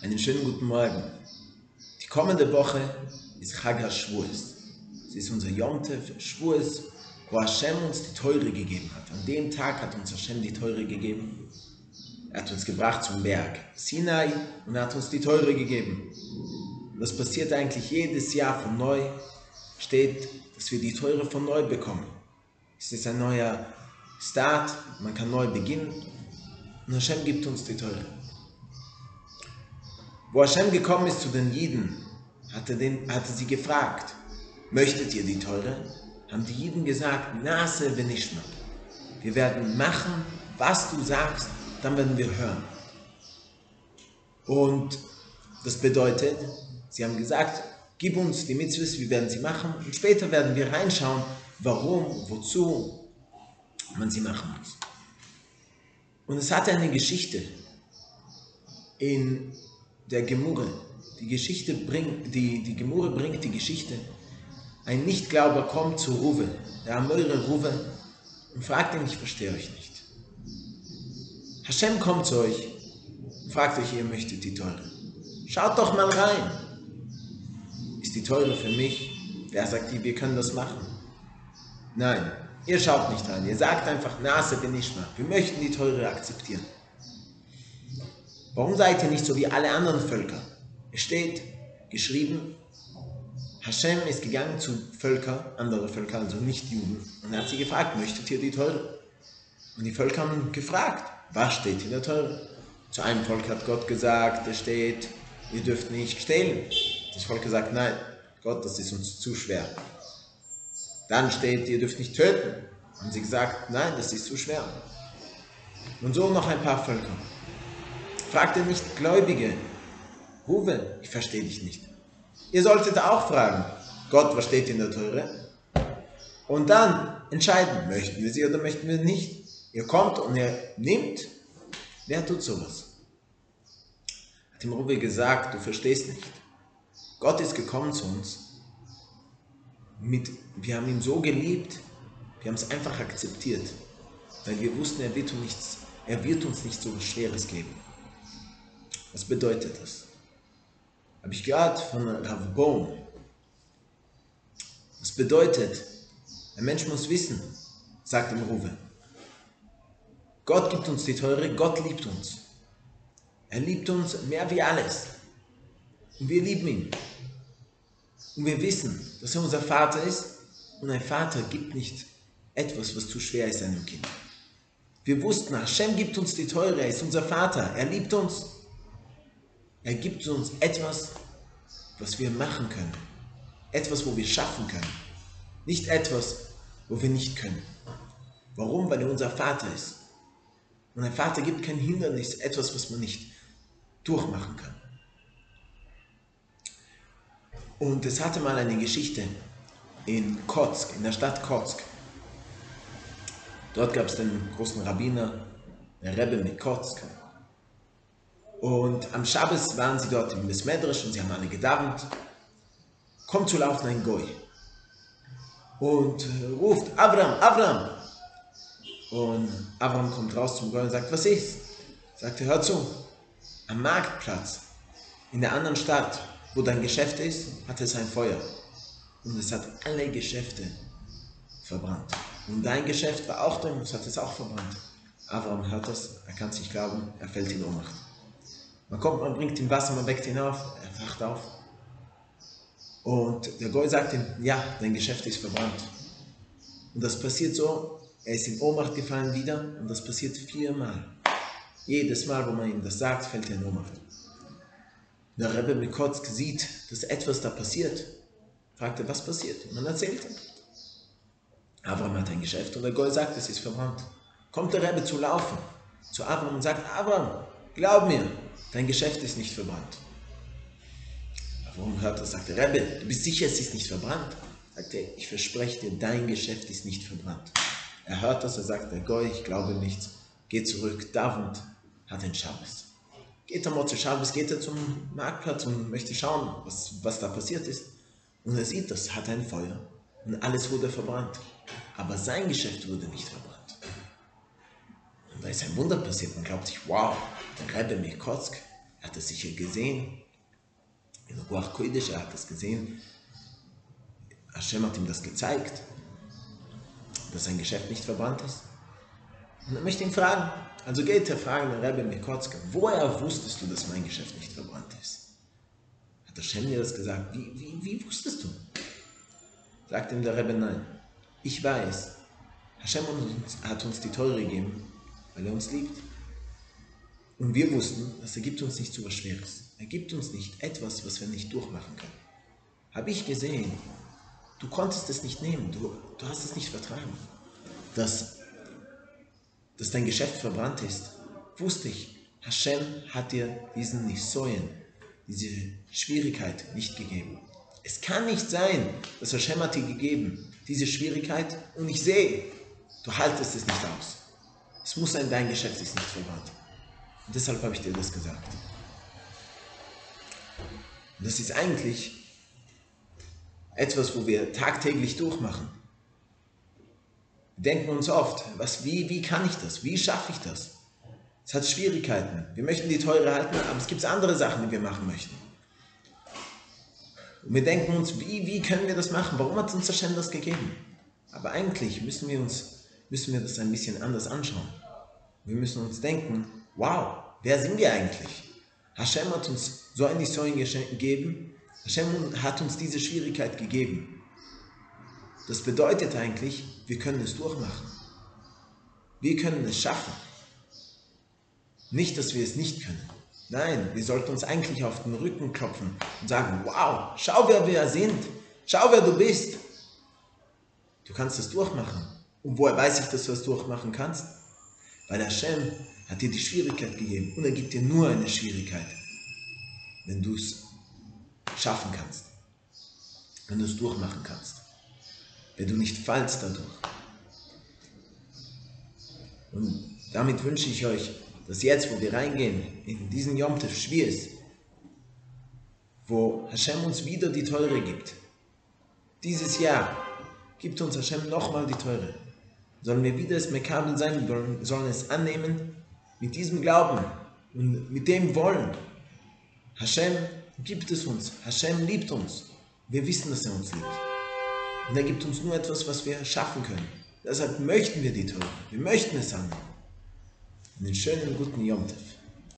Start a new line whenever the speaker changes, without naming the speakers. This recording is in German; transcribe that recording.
Einen schönen guten Morgen. Die kommende Woche ist Chag HaShvuos. Sie ist unser Yom Tev Shvuos, wo Hashem uns die Teure gegeben hat. An dem Tag hat uns Hashem die Teure gegeben. Er hat uns gebracht zum Berg Sinai und er hat uns die Teure gegeben. Das passiert eigentlich jedes Jahr von neu, steht, dass wir die Teure von neu bekommen. Es ist ein neuer Start, man kann neu beginnen und Hashem gibt uns die Teure. Wo Hashem gekommen ist zu den Jiden, hatte, den, hatte sie gefragt, möchtet ihr die Teure? Haben die Jiden gesagt, Nase Venishma. Wir werden machen, was du sagst, dann werden wir hören. Und das bedeutet, sie haben gesagt, gib uns die Mitzvahs, wir werden sie machen und später werden wir reinschauen, warum, wozu man sie machen muss. Und es hatte eine Geschichte in der Gemurre. Die Geschichte bringt, die, die Gemurre bringt die Geschichte. Ein Nichtglauber kommt zu Ruve, der Amöre Ruve, und fragt ihn, ich verstehe euch nicht. Hashem kommt zu euch, fragt euch, ihr möchtet die Teure. Schaut doch mal rein. Ist die Teure für mich? Wer sagt die, wir können das machen? Nein, ihr schaut nicht rein. Ihr sagt einfach, Nase bin ich mal. Wir möchten die Teure akzeptieren. Warum seid ihr nicht so wie alle anderen Völker? Es steht geschrieben, Hashem ist gegangen zu Völkern, andere Völker, also nicht Juden, und er hat sie gefragt, möchtet ihr die Teure? Und die Völker haben gefragt, was steht in der Teure? Zu einem Volk hat Gott gesagt, es steht, ihr dürft nicht stehlen. Das Volk gesagt, nein, Gott, das ist uns zu schwer. Dann steht, ihr dürft nicht töten. Haben sie gesagt, nein, das ist zu schwer. Und so noch ein paar Völker. Fragt ihr nicht Gläubige, Ruven, ich verstehe dich nicht. Ihr solltet auch fragen, Gott, was steht in der Teure? Und dann entscheiden, möchten wir sie oder möchten wir nicht. Ihr kommt und ihr nimmt. Wer tut sowas? Hat ihm Ruben gesagt, du verstehst nicht. Gott ist gekommen zu uns. Mit, wir haben ihn so geliebt, wir haben es einfach akzeptiert, weil wir wussten, er wird uns nichts, er wird uns nicht so Schweres geben. Was bedeutet das? Habe ich gehört von Rav Bohm. Das bedeutet, ein Mensch muss wissen, sagt im Ruwe. Gott gibt uns die Teure, Gott liebt uns. Er liebt uns mehr wie alles. Und wir lieben ihn. Und wir wissen, dass er unser Vater ist. Und ein Vater gibt nicht etwas, was zu schwer ist einem Kind. Wir wussten, Hashem gibt uns die Teure, er ist unser Vater, er liebt uns. Er gibt uns etwas, was wir machen können. Etwas, wo wir schaffen können. Nicht etwas, wo wir nicht können. Warum? Weil er unser Vater ist. Und ein Vater gibt kein Hindernis, etwas, was man nicht durchmachen kann. Und es hatte mal eine Geschichte in Kotsk, in der Stadt Kotsk. Dort gab es den großen Rabbiner, der Rebbe mit Kotsk. Und am Schabbos waren sie dort im Besmedrisch und sie haben alle gedauert. Kommt zu laufen ein Goy und ruft, Avram, Avram. Und Avram kommt raus zum Goy und sagt, was ist? Sagt er, hör zu, am Marktplatz in der anderen Stadt, wo dein Geschäft ist, hat es ein Feuer. Und es hat alle Geschäfte verbrannt. Und dein Geschäft war auch drin und es hat es auch verbrannt. Avram hört das, er kann es nicht glauben, er fällt in Ohnmacht. Man kommt, man bringt ihm Wasser, man weckt ihn auf, er wacht auf. Und der Goy sagt ihm, ja, dein Geschäft ist verbrannt. Und das passiert so, er ist in Ohnmacht gefallen wieder und das passiert viermal. Jedes Mal, wo man ihm das sagt, fällt er in Ohnmacht. Der Rebbe Mikotsk sieht, dass etwas da passiert. Fragt er, was passiert? Und man erzählt ihm. Avram hat ein Geschäft und der Goy sagt, es ist verbrannt. Kommt der Rebbe zu laufen, zu Avram und sagt, Avram, glaub mir, dein Geschäft ist nicht verbrannt. Warum hört das? Sagt der Rebbe, du bist sicher, es ist nicht verbrannt? Sagt er, ich verspreche dir, dein Geschäft ist nicht verbrannt. Er hört das, er sagt, der Goy, ich glaube nichts. Geht zurück, Davund hat ein Schabbos. Geht er mal zu Schabbos, geht er zum Marktplatz und möchte schauen, was, was da passiert ist. Und er sieht, das hat ein Feuer und alles wurde verbrannt. Aber sein Geschäft wurde nicht verbrannt. Da ist ein Wunder passiert. Man glaubt sich, wow, der Rebbe Mikotsk, hat es sicher gesehen. In Ruach Kodesh, er hat es gesehen. Hashem hat ihm das gezeigt, dass sein Geschäft nicht verbrannt ist. Und er möchte ihn fragen. Also geht er fragen den Rebbe Mekotzke, woher wusstest du, dass mein Geschäft nicht verbrannt ist? Hat Hashem dir das gesagt? Wie, wie, wie wusstest du? Sagt ihm der Rebbe, nein. Ich weiß, Hashem hat uns die Teure gegeben, weil er uns liebt. Und wir wussten, dass er gibt uns nicht so was Schweres. Er gibt uns nicht etwas, was wir nicht durchmachen können. Habe ich gesehen, du konntest es nicht nehmen, du, du hast es nicht vertragen. Dass, dass dein Geschäft verbrannt ist, wusste ich, Hashem hat dir diesen Nisoyen, diese Schwierigkeit nicht gegeben. Es kann nicht sein, dass Hashem hat dir gegeben, diese Schwierigkeit, und ich sehe, du haltest es nicht aus. Es muss sein, dein Geschäft ist nicht verbrannt. Und deshalb habe ich dir das gesagt. Und das ist eigentlich etwas, wo wir tagtäglich durchmachen. Wir denken uns oft, was, wie, wie kann ich das? Wie schaffe ich das? Es hat Schwierigkeiten. Wir möchten die Teure halten, aber es gibt andere Sachen, die wir machen möchten. Und wir denken uns, wie, wie können wir das machen? Warum hat uns Hashem das gegeben? Aber eigentlich müssen wir uns müssen wir das ein bisschen anders anschauen. Wir müssen uns denken, wow, wer sind wir eigentlich? Hashem hat uns so ein Nisoin gegeben. Hashem hat uns diese Schwierigkeit gegeben. Das bedeutet eigentlich, wir können es durchmachen. Wir können es schaffen. Nicht, dass wir es nicht können. Nein, wir sollten uns eigentlich auf den Rücken klopfen und sagen, wow, schau, wer wir sind. Schau, wer du bist. Du kannst es durchmachen. Und woher weiß ich, dass du es durchmachen kannst? Weil Hashem hat dir die Schwierigkeit gegeben und er gibt dir nur eine Schwierigkeit, wenn du es schaffen kannst, wenn du es durchmachen kannst, wenn du nicht fallst dadurch. Und damit wünsche ich euch, dass jetzt, wo wir reingehen, in diesen Yom Tov Schwiees, wo Hashem uns wieder die Teure gibt, dieses Jahr gibt uns Hashem nochmal die Teure. Sollen wir wieder das Mekabel sein, wir sollen es annehmen, mit diesem Glauben und mit dem Wollen. Hashem gibt es uns, Hashem liebt uns. Wir wissen, dass er uns liebt. Und er gibt uns nur etwas, was wir schaffen können. Deshalb möchten wir die Teure, wir möchten es annehmen. Einen schönen guten Yom Tov.